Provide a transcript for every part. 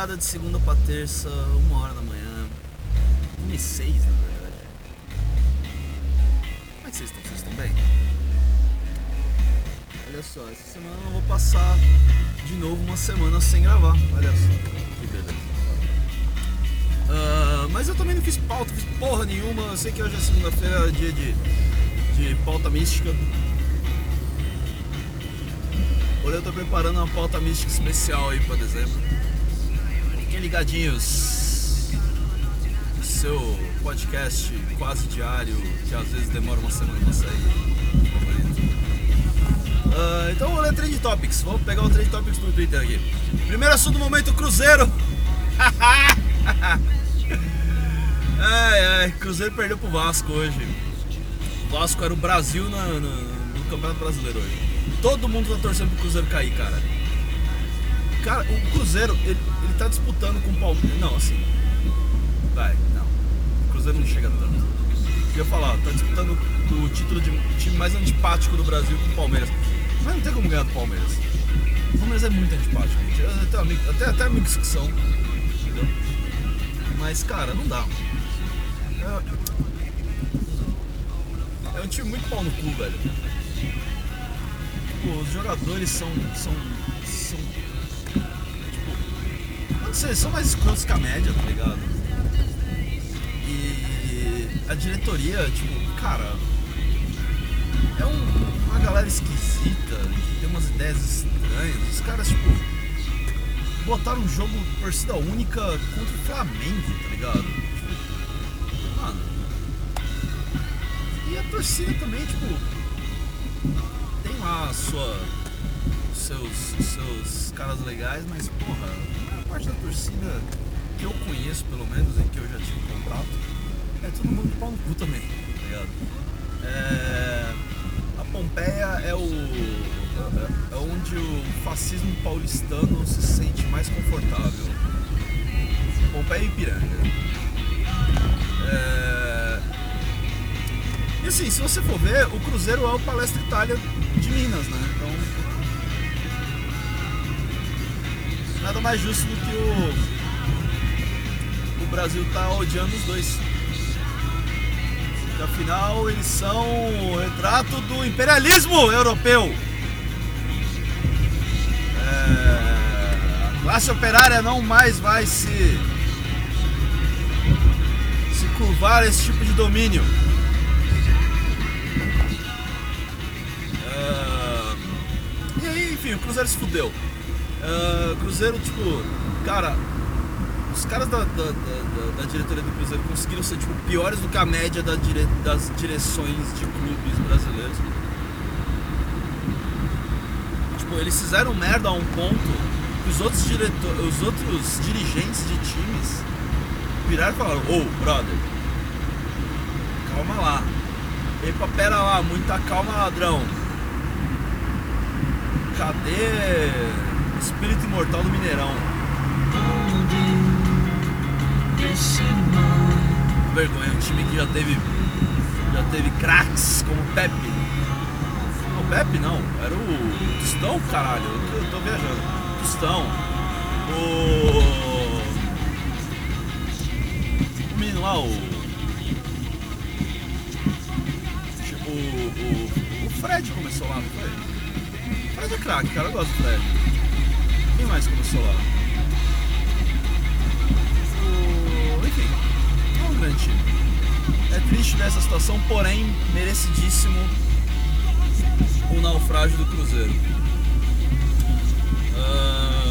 madrugada de segunda pra terça, uma hora da manhã. Uma e seis, na verdade. Como é que vocês estão? Vocês estão bem? Olha só, essa semana eu vou passar de novo uma semana sem gravar. Olha só, que beleza. Ah, mas eu também não fiz pauta, fiz porra nenhuma. Eu sei que hoje é segunda-feira, dia de, de pauta mística. Hoje eu tô preparando uma pauta mística especial aí pra dezembro. Fiquem ligadinhos. Seu podcast quase diário, que às vezes demora uma semana pra sair. Ah, então vou ler Trend Topics. Vamos pegar o Trend Topics no Twitter aqui. Primeiro assunto do momento: Cruzeiro. ai, ai, Cruzeiro perdeu pro Vasco hoje. O Vasco era o Brasil na- no Campeonato Brasileiro hoje. Todo mundo tá torcendo pro Cruzeiro cair, cara. Cara, o Cruzeiro, ele, ele tá disputando com o Palmeiras. Não, assim. Vai, não. O Cruzeiro não chega tanto. Eu ia falar, tá disputando o título de time mais antipático do Brasil com o Palmeiras. Mas não tem como ganhar do Palmeiras. O Palmeiras é muito antipático, gente. Eu tenho amigos, até, até amigos que são. Entendeu? Mas, cara, não dá. É, é um time muito pau no cu, velho. Tipo, os jogadores são. são. são. Sei, são mais escrotos que a média, tá ligado? E a diretoria, tipo, cara. É um- uma galera esquisita, tem umas ideias estranhas. Os caras, tipo. Botaram um jogo torcida única contra o Flamengo, tá ligado? Mano. E a torcida também, tipo tem lá a sua, seus, seus caras legais, mas porra, parte da torcida que eu conheço, pelo menos, e que eu já tive contato, é todo mundo pau no cu também, tá ligado? É, a Pompeia é o. É onde o fascismo paulistano se sente mais confortável. Pompeia e Ipiranga. É, e assim, se você for ver, o Cruzeiro é o Palestra Itália de Minas, né? Então. Nada mais justo do que o. O Brasil tá odiando os dois. Porque afinal eles são o retrato do imperialismo europeu. É, a classe operária não mais vai se. se curvar a esse tipo de domínio. Ah, e aí, enfim, o Cruzeiro se fudeu. Ah, Cruzeiro, tipo, cara, os caras da, da, da- da- diretoria do Cruzeiro conseguiram ser tipo, piores do que a média da dire- das direções de clubes brasileiros. Tipo, eles fizeram merda a um ponto que os outros, diretor, os outros dirigentes de times viraram e falaram: Ô, brother, calma lá. Epa, pera lá, muita calma, ladrão. Cadê espírito imortal do Mineirão? Vergonha, um time que já teve já teve craques como Pepe. Não, Pepe não, era o Tostão, caralho, eu tô, tô viajando. Tostão. O... o menino lá, o... O, o, o Fred começou lá, não foi? O Fred é craque, cara, eu gosto do Fred. Quem mais começou lá? Enfim, é um grande time. É triste nessa situação, porém merecidíssimo o naufrágio do Cruzeiro. Ah,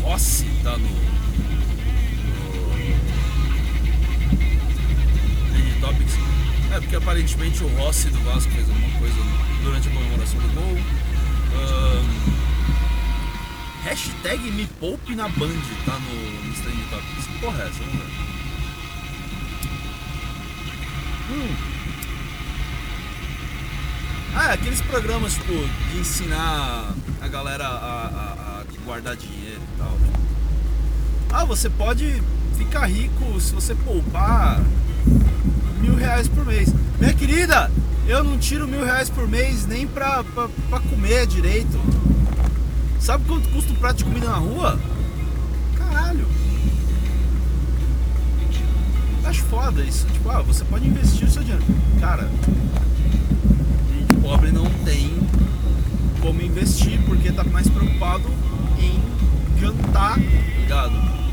Rossi tá no. no. É, porque aparentemente o Rossi do Vasco fez alguma coisa durante a comemoração do gol. Ahn, Hashtag me poupe na Band tá no, no Trending Topics. Que porra é essa? Vamos ver. Hum. Ah, é, aqueles programas, tipo, de ensinar a galera a, a- a guardar dinheiro e tal. Ah, você pode ficar rico se você poupar mil reais por mês. Minha querida, eu não tiro mil reais por mês nem pra, pra, pra comer direito. Sabe quanto custa um prato de comida na rua? Caralho. Acho foda isso. Tipo, ah, você pode investir o seu dinheiro. Cara, gente pobre não tem como investir porque tá mais preocupado em jantar, tá ligado?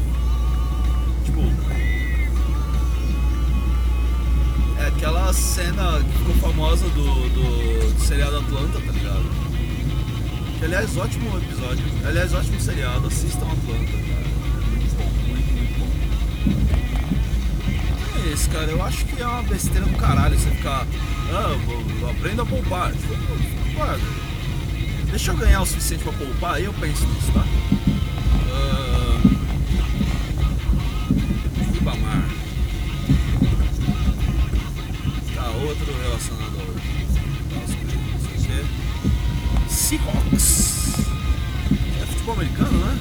Famosa do, do, do seriado Atlanta, tá ligado? Que, aliás, ótimo episódio. Aliás, ótimo seriado. Assistam Atlanta, cara. Muito bom, muito, muito bom. É isso, cara. Eu acho que é uma besteira do caralho você ficar. Ah, aprenda a poupar. Tipo, deixa eu ganhar o suficiente pra poupar, aí eu penso nisso, tá? Uh... Tá, outro relacionado Seahawks. É futebol americano, né?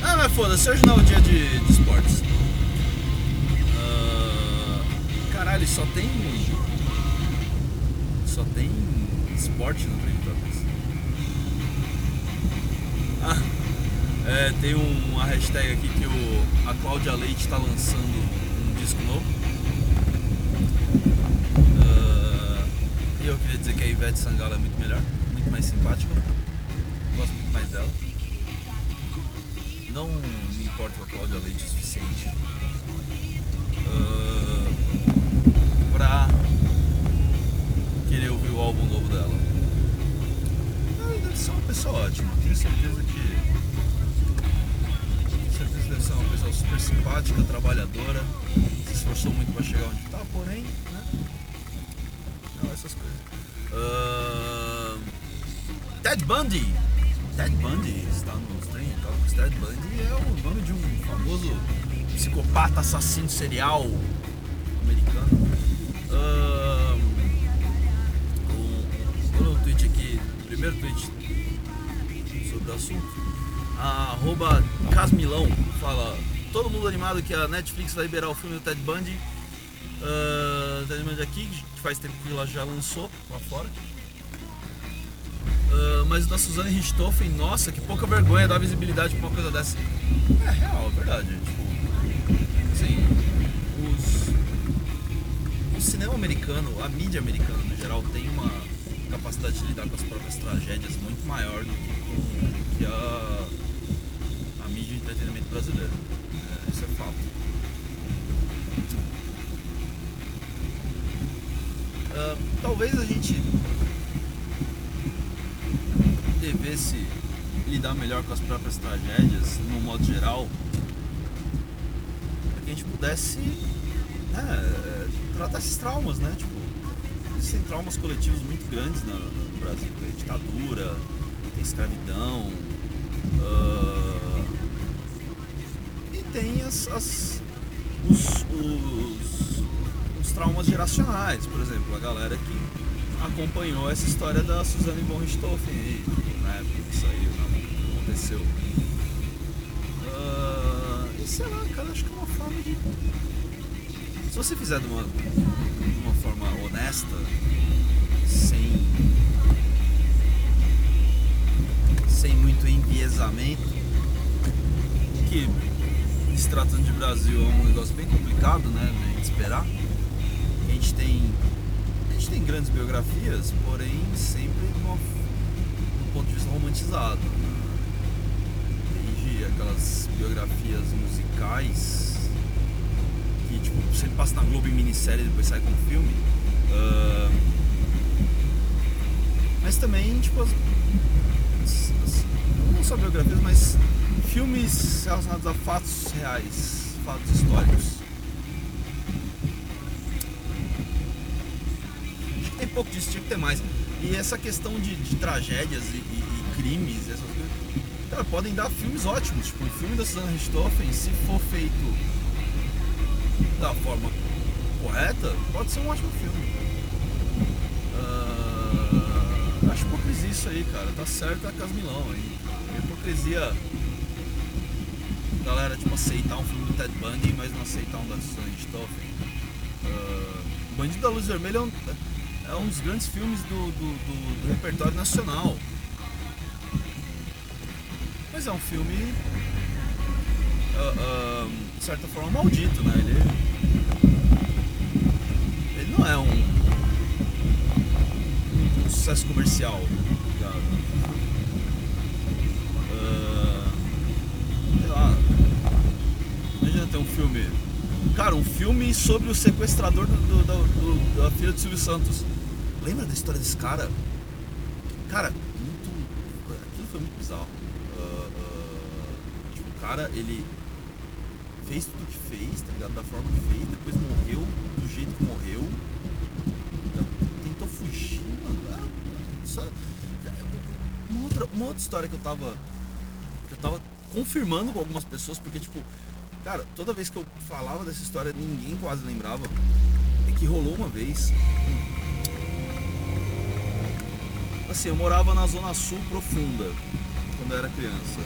Ah, mas foda-se, hoje não é o dia de, de esportes. Uh, caralho, só tem. Só tem esporte no Talvez. Ah, é, tem um, uma hashtag aqui que o, a Cláudia Leite está lançando um disco novo. eu queria dizer que a Ivete Sangalo é muito melhor, muito mais simpática. Gosto muito mais dela. Não me importo com a Cláudia Leite o suficiente uh, pra querer ouvir o álbum novo dela. Ela deve ser uma pessoa ótima, tenho certeza que. Tenho certeza que deve ser uma pessoa super simpática, trabalhadora, se esforçou muito para chegar onde está, porém, né? Ted Bundy. Ted Bundy está no Stream Talks. Ted Bundy é o nome de um famoso psicopata assassino serial americano. Uh, um, um tweet aqui, primeiro tweet sobre o assunto. arroba Casmilão fala todo mundo animado que a Netflix vai liberar o filme do Ted Bundy Uh, Ted Bundy aqui, que faz tempo que ela já lançou lá fora. Uh, mas da Suzane Richthofen, nossa, que pouca vergonha dar visibilidade pra uma coisa dessa. É real, é verdade. Tipo, assim, os, o cinema americano, a mídia americana no geral, tem uma capacidade de lidar com as próprias tragédias muito maior do que, com, que a, a mídia de entretenimento brasileiro. É, isso é fato. Uh, talvez a gente lidar melhor com as próprias tragédias, no modo geral, para que a gente pudesse né, tratar esses traumas, né? Tipo, existem traumas coletivos muito grandes no, no Brasil, tem ditadura, tem escravidão, uh, e tem as, as os, os traumas geracionais, por exemplo, a galera que acompanhou essa história da Suzane von Richthofen aí, na época que saiu, não, aconteceu. Uh, e sei lá, cara, acho que é uma forma de. Se você fizer de uma, de uma forma honesta, sem. sem muito enviesamento, que se tratando de Brasil é um negócio bem complicado, né? De esperar a gente tem grandes biografias, porém sempre de um ponto de vista romantizado. Desde aquelas biografias musicais que tipo, sempre passa na Globo em minissérie e depois sai como filme. Uh, mas também, tipo, as, as, as, não só biografias, mas filmes relacionados a fatos reais, fatos históricos. Pouco disso, tinha que ter mais. E essa questão de, de tragédias e, e, e, crimes, essas coisas, cara, podem dar filmes ótimos. Tipo, o filme da Susana Richthofen, se for feito da forma correta, pode ser um ótimo filme. Uh, acho hipocrisia isso aí, cara. Tá certo a Casmilão aí. Hipocrisia. Galera, tipo, aceitar um filme do Ted Bundy, mas não aceitar um da Susana Richthofen. Uh, Bandido da Luz Vermelha é um é um dos grandes filmes do, do, do- do repertório nacional. Mas é um filme, ah, ah, de certa forma, maldito, né? Ele, ele não é um, um sucesso comercial? Ah, sei lá. Imagina ter um filme. Cara, um filme sobre o sequestrador do, do- do- da filha do Silvio Santos. Lembra da história desse cara? Cara, muito. Aquilo foi muito bizarro. Ah, ah, tipo, o cara, ele fez tudo que fez, tá ligado? Da forma que fez, depois morreu do jeito que morreu. Tentou fugir, mano. Ah, Só... Uma outra, uma outra história que eu tava. que eu tava confirmando com algumas pessoas, porque tipo, cara, toda vez que eu falava dessa história, ninguém quase lembrava. É que rolou uma vez. Assim, eu morava na zona sul profunda quando eu era criança.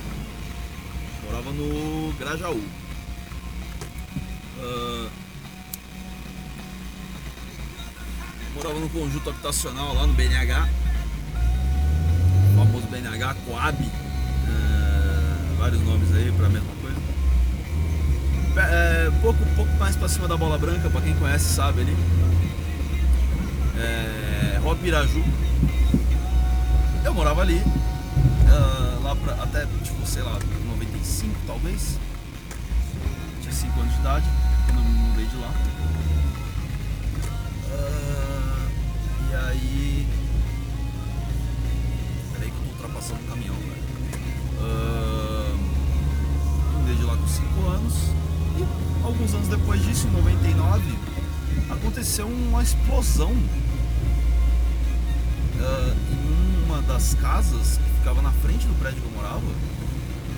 Morava no Grajaú. Ah, morava no conjunto habitacional lá no BNH. O famoso BNH, Coab. ah, vários nomes aí pra mesma coisa. É, pouco, pouco mais pra cima da bola branca, pra quem conhece sabe ali. É, Rua Piraju. Eu morava ali. ah, lá pra, até, tipo, sei lá, 95 talvez. Tinha 5 anos de idade, quando eu me mudei de lá. Ah, e aí. Peraí que eu tô ultrapassando um caminhão, velho. Ah, me mudei de lá com 5 anos. E alguns anos depois disso, em 99, aconteceu uma explosão ah, uma das casas que ficava na frente do prédio que eu morava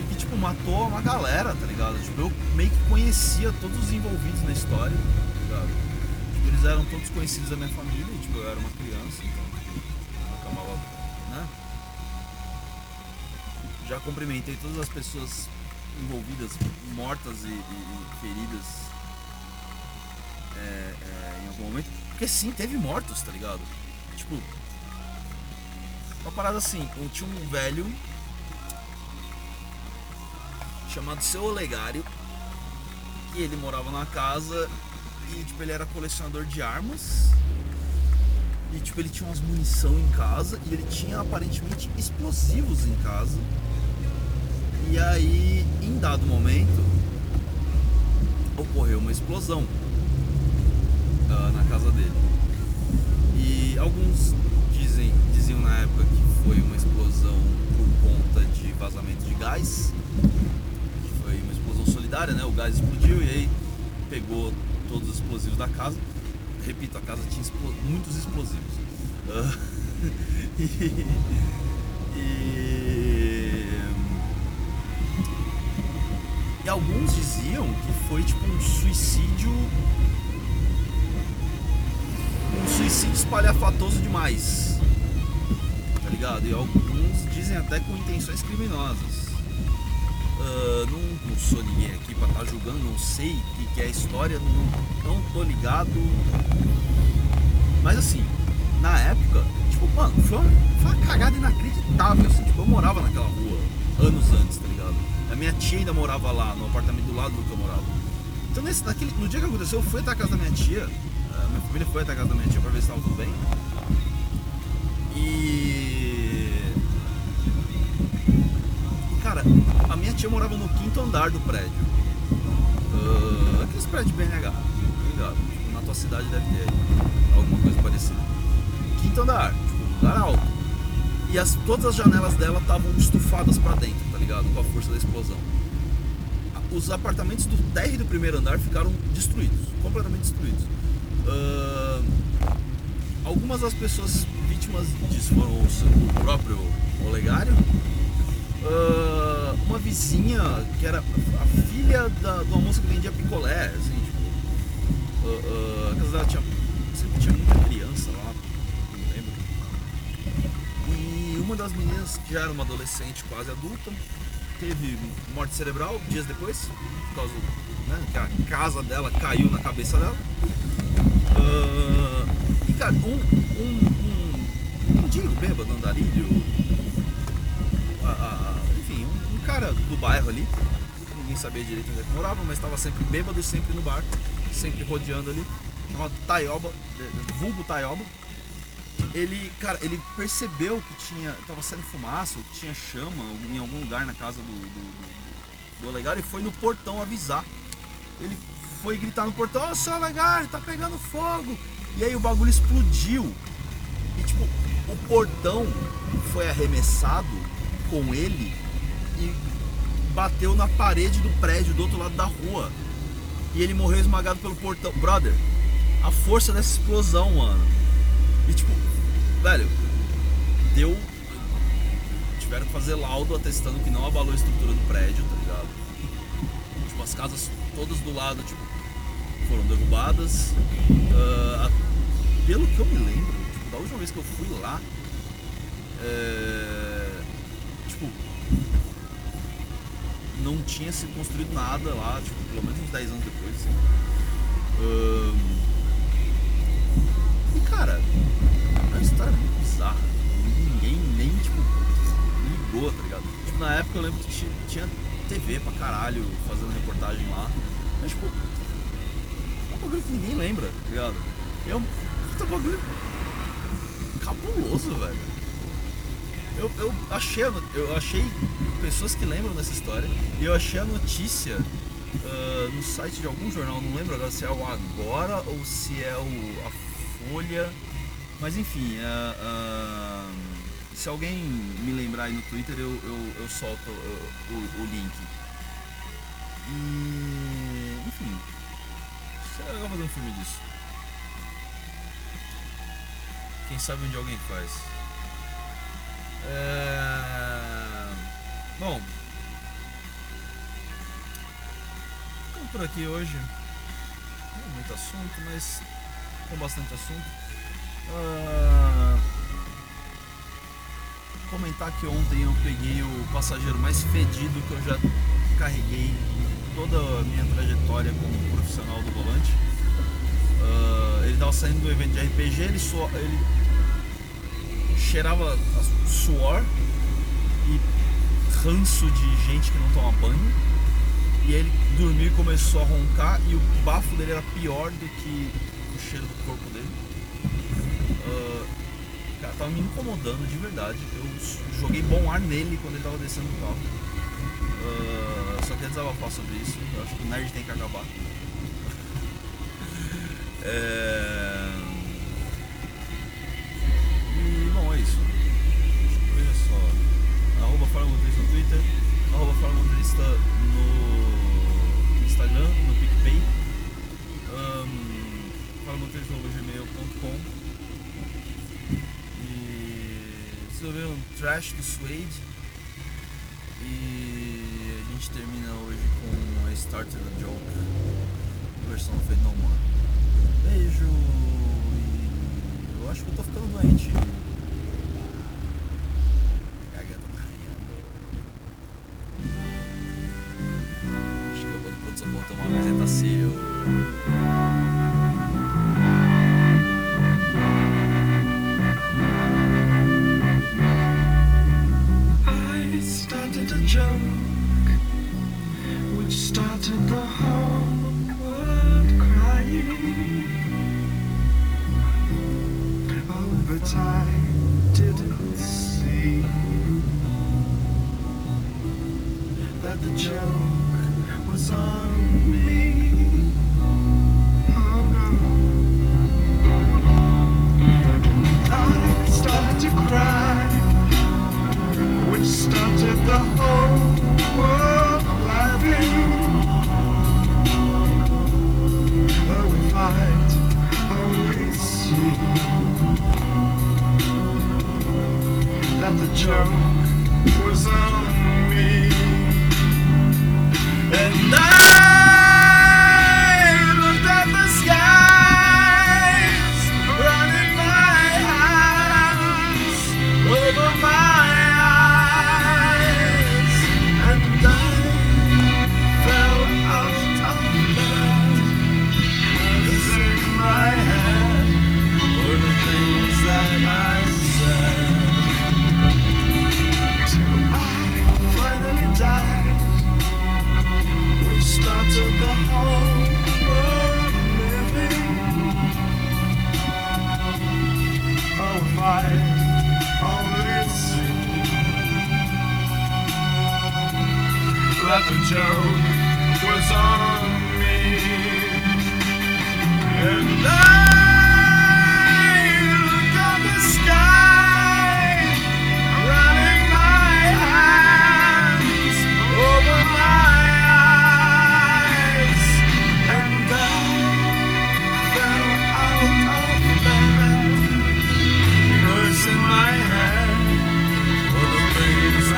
e que tipo matou uma galera, tá ligado? Tipo, eu meio que conhecia todos os envolvidos na história, tá ligado? Tipo, eles eram todos conhecidos da minha família, tipo, eu era uma criança, então eu acabava, né? Já cumprimentei todas as pessoas envolvidas, mortas e, e- e feridas é, é, em algum momento. Porque sim, teve mortos, tá ligado? Tipo, uma parada assim, tinha um velho chamado Seu Olegário, que ele morava na casa e tipo, ele era colecionador de armas. E tipo, ele tinha umas munição em casa e ele tinha aparentemente explosivos em casa. E aí, em dado momento, ocorreu uma explosão ah, na casa dele. E alguns dizem, diziam na época que foi uma explosão por conta de vazamento de gás. Que foi uma explosão solidária, né? O gás explodiu e aí pegou todos os explosivos da casa. Repito, a casa tinha muitos explosivos. Ah, e, e, e alguns diziam que foi tipo um suicídio um suicídio espalhafatoso demais. Tá ligado? E alguns dizem até com intenções criminosas. Ah, não, não sou ninguém aqui pra estar julgando, não sei o que, que é a história, não, não tô ligado. Mas assim, na época, tipo, mano, foi uma, foi uma cagada inacreditável. Assim, tipo, eu morava naquela rua anos antes, tá ligado? A minha tia ainda morava lá, no apartamento do lado do que eu morava. Então nesse, naquele, no dia que aconteceu, eu fui até a casa da minha tia. a minha família foi até a casa da minha tia pra ver se tava tudo bem. E. Cara, a minha tia morava no quinto andar do prédio. Ah, aqueles prédios BNH, tá ligado? Tipo, na tua cidade deve ter alguma coisa parecida. Quinto andar, tipo, lugar alto. E as, todas as janelas dela estavam estufadas pra dentro, tá ligado? Com a força da explosão. Os apartamentos do térreo do primeiro andar ficaram destruídos, completamente destruídos. Ah, algumas das pessoas vítimas disso foram o próprio Olegário. Ah, uma vizinha que era a filha da, de uma moça que vendia picolé, assim, tipo. ah, ah, a casa dela tinha, sempre tinha muita criança lá, não lembro. E uma das meninas, que já era uma adolescente quase adulta, teve morte cerebral dias depois, por causa né, que a casa dela caiu na cabeça dela. Ah, e cara, um, um, um mendigo bêbado, andarilho, a- a- cara do bairro ali, ninguém sabia direito onde é que morava, mas estava sempre bêbado sempre no bar, sempre rodeando ali, chamado Taioba, eh, vulgo Taioba. Ele, cara, ele percebeu que tinha, tava saindo fumaça, ou que tinha chama em algum lugar na casa do, do, do, do Olegário e foi no portão avisar. Ele foi gritar no portão, ô seu Olegário, tá pegando fogo! E aí o bagulho explodiu. E tipo, o portão foi arremessado com ele bateu na parede do prédio do outro lado da rua. E ele morreu esmagado pelo portão. Brother, a força dessa explosão, mano. E tipo, velho, deu. Tiveram que fazer laudo atestando que não abalou a estrutura do prédio, tá ligado? Tipo, as casas todas do lado, tipo, foram derrubadas. Ah, a- pelo que eu me lembro, tipo, da última vez que eu fui lá, é, tipo, não tinha se construído nada lá, tipo, pelo menos uns 10 anos depois. assim. Ahn, e cara, é uma história muito bizarra. Ninguém nem, tipo, ligou, tá ligado? Tipo, na época eu lembro que ti- tinha TV pra caralho fazendo reportagem lá. Mas, tipo, é um bagulho que ninguém lembra, tá ligado? É um puta bagulho cabuloso, velho. Eu, eu achei, eu achei pessoas que lembram dessa história e eu achei a notícia ah, no site de algum jornal, não lembro agora se é o Agora ou se é o a Folha, mas enfim, ah, ah, se alguém me lembrar aí no Twitter eu, eu, eu solto o, o link. E enfim, seria legal fazer um filme disso. Quem sabe onde alguém faz. É... Bom, ficamos por aqui hoje. Não muito assunto, mas com bastante assunto. Ah, Comentar que ontem eu peguei o passageiro mais fedido que eu já carreguei em toda a minha trajetória como profissional do volante. Ah, ele estava saindo do evento de RPG, ele, só, ele cheirava suor e ranço de gente que não toma banho. E ele dormiu e começou a roncar e o bafo dele era pior do que o cheiro do corpo dele. Ah, cara, tava me incomodando de verdade. Eu joguei bom ar nele quando ele tava descendo do carro. Ah, só queria desabafar sobre isso. Eu acho que o nerd tem que acabar. É... E bom, é isso. Veja só. Arroba Fala Motorista no Twitter, arroba Fala Motorista no Instagram, no PicPay, um, falamotorista.gmail.com E vocês ouviram um Trash do Suede e a gente termina hoje com a Starter Joke, versão feita no More. Beijo e eu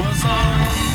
was on.